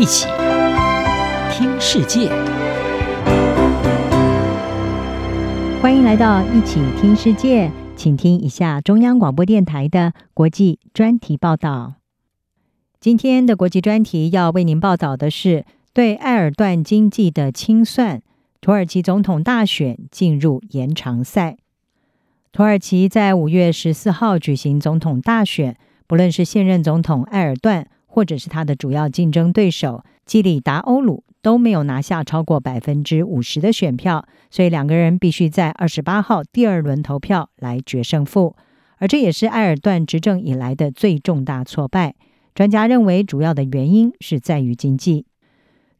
一起听世界，欢迎来到一起听世界，请听一下中央广播电台的国际专题报道。今天的国际专题要为您报道的是对埃尔段经济的清算，土耳其总统大选进入延长赛。土耳其在五月十四号举行总统大选，不论是现任总统埃尔段，或者是他的主要竞争对手基里达欧鲁，都没有拿下超过百分之五十的选票，所以两个人必须在二十八号第二轮投票来决胜负，而这也是埃尔段执政以来的最重大挫败。专家认为，主要的原因是在于经济。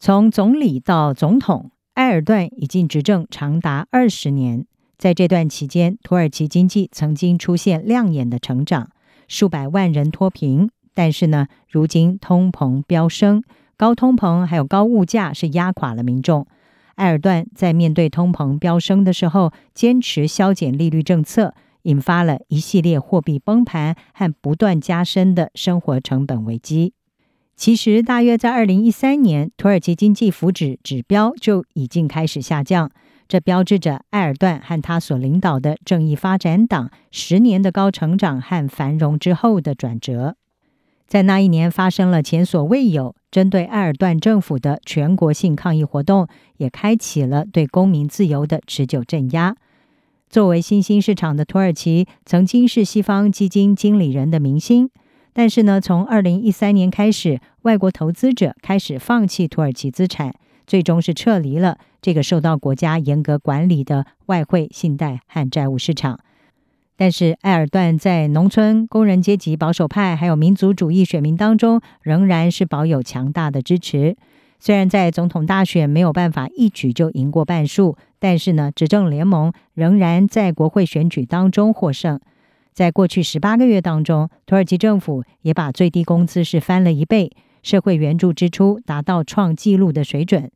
从总理到总统，埃尔段已经执政长达二十年。在这段期间，土耳其经济曾经出现亮眼的成长，数百万人脱贫。但是呢，如今通膨飙升，高通膨还有高物价是压垮了民众。埃尔段在面对通膨飙升的时候，坚持削减利率政策，引发了一系列货币崩盘和不断加深的生活成本危机。其实，大约在二零一三年，土耳其经济福祉指标就已经开始下降。这标志着埃尔段和他所领导的正义发展党十年的高成长和繁荣之后的转折。在那一年，发生了前所未有针对埃尔段政府的全国性抗议活动，也开启了对公民自由的持久镇压。作为新兴市场的土耳其，曾经是西方基金经理人的明星，但是呢，从二零一三年开始，外国投资者开始放弃土耳其资产。最终是撤离了这个受到国家严格管理的外汇、信贷和债务市场。但是，埃尔段在农村、工人阶级、保守派还有民族主义选民当中，仍然是保有强大的支持。虽然在总统大选没有办法一举就赢过半数，但是呢，执政联盟仍然在国会选举当中获胜。在过去十八个月当中，土耳其政府也把最低工资是翻了一倍，社会援助支出达到创纪录的水准。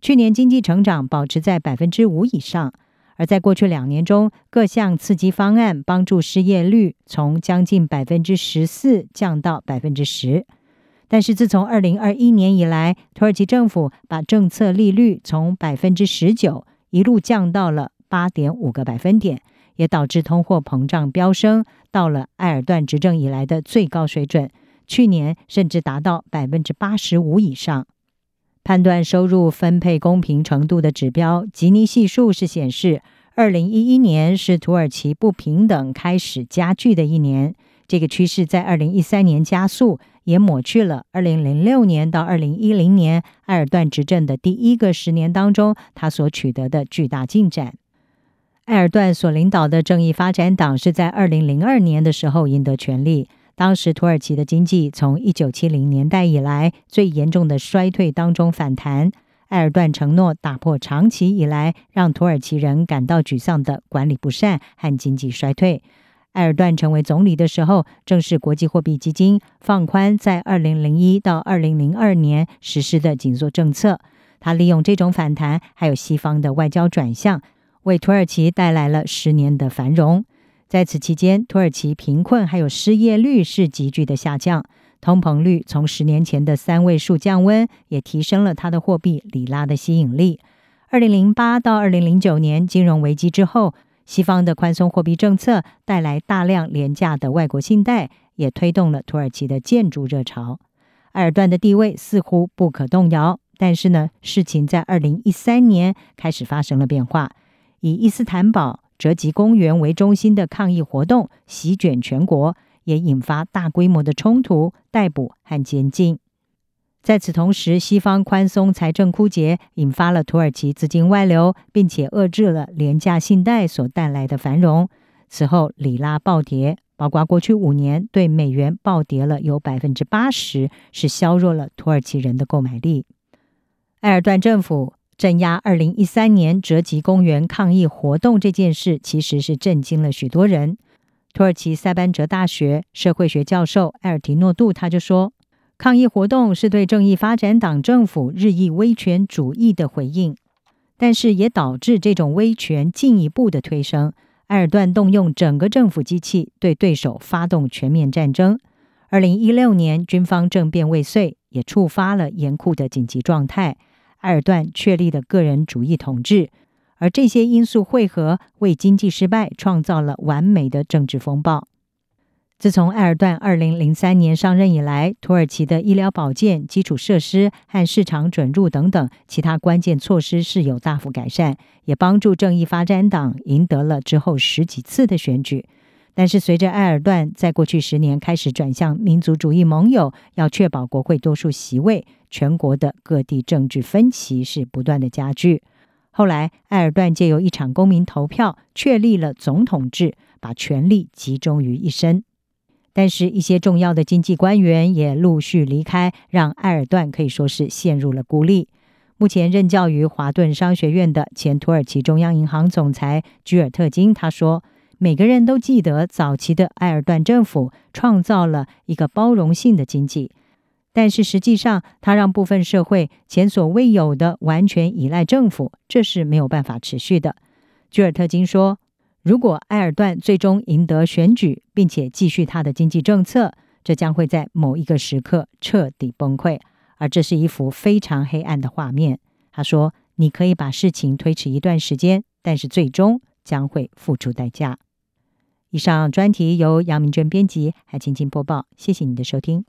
去年经济成长保持在百分之五以上，而在过去两年中，各项刺激方案帮助失业率从将近百分之十四降到百分之十。但是自从二零二一年以来，土耳其政府把政策利率从百分之十九一路降到了八点五个百分点，也导致通货膨胀飙升，到了埃尔段执政以来的最高水准，去年甚至达到百分之八十五以上。判断收入分配公平程度的指标吉尼系数是显示，二零一一年是土耳其不平等开始加剧的一年。这个趋势在二零一三年加速，也抹去了二零零六年到二零一零年埃尔段执政的第一个十年当中他所取得的巨大进展。埃尔段所领导的正义发展党是在二零零二年的时候赢得权力。当时土耳其的经济从一九七零年代以来最严重的衰退当中反弹，埃尔段承诺打破长期以来让土耳其人感到沮丧的管理不善和经济衰退。埃尔段成为总理的时候，正是国际货币基金放宽在二零零一到二零零二年实施的紧缩政策。他利用这种反弹，还有西方的外交转向，为土耳其带来了十年的繁荣。在此期间，土耳其贫困还有失业率是急剧的下降，通膨率从十年前的三位数降温，也提升了它的货币里拉的吸引力。二零零八到二零零九年金融危机之后，西方的宽松货币政策带来大量廉价的外国信贷，也推动了土耳其的建筑热潮。埃尔段的地位似乎不可动摇，但是呢，事情在二零一三年开始发生了变化，以伊斯坦堡。折戟公园为中心的抗议活动席卷全国，也引发大规模的冲突、逮捕和监禁。在此同时，西方宽松财政枯竭，引发了土耳其资金外流，并且遏制了廉价信贷所带来的繁荣。此后，里拉暴跌，包括过去五年对美元暴跌了有百分之八十，是削弱了土耳其人的购买力。埃尔段政府。镇压二零一三年折戟公园抗议活动这件事，其实是震惊了许多人。土耳其塞班哲大学社会学教授埃尔提诺杜他就说：“抗议活动是对正义发展党政府日益威权主义的回应，但是也导致这种威权进一步的推升。埃尔段动用整个政府机器对对手发动全面战争。二零一六年军方政变未遂，也触发了严酷的紧急状态。埃尔段确立的个人主义统治，而这些因素汇合，为经济失败创造了完美的政治风暴。自从埃尔段二零零三年上任以来，土耳其的医疗保健、基础设施和市场准入等等其他关键措施是有大幅改善，也帮助正义发展党赢得了之后十几次的选举。但是，随着埃尔段在过去十年开始转向民族主义盟友，要确保国会多数席位，全国的各地政治分歧是不断的加剧。后来，埃尔段借由一场公民投票确立了总统制，把权力集中于一身。但是，一些重要的经济官员也陆续离开，让埃尔段可以说是陷入了孤立。目前任教于华顿商学院的前土耳其中央银行总裁居尔特金他说。每个人都记得早期的埃尔段政府创造了一个包容性的经济，但是实际上，它让部分社会前所未有的完全依赖政府，这是没有办法持续的。居尔特金说：“如果埃尔段最终赢得选举，并且继续他的经济政策，这将会在某一个时刻彻底崩溃，而这是一幅非常黑暗的画面。”他说：“你可以把事情推迟一段时间，但是最终将会付出代价。”以上专题由杨明娟编辑，还请播报。谢谢你的收听。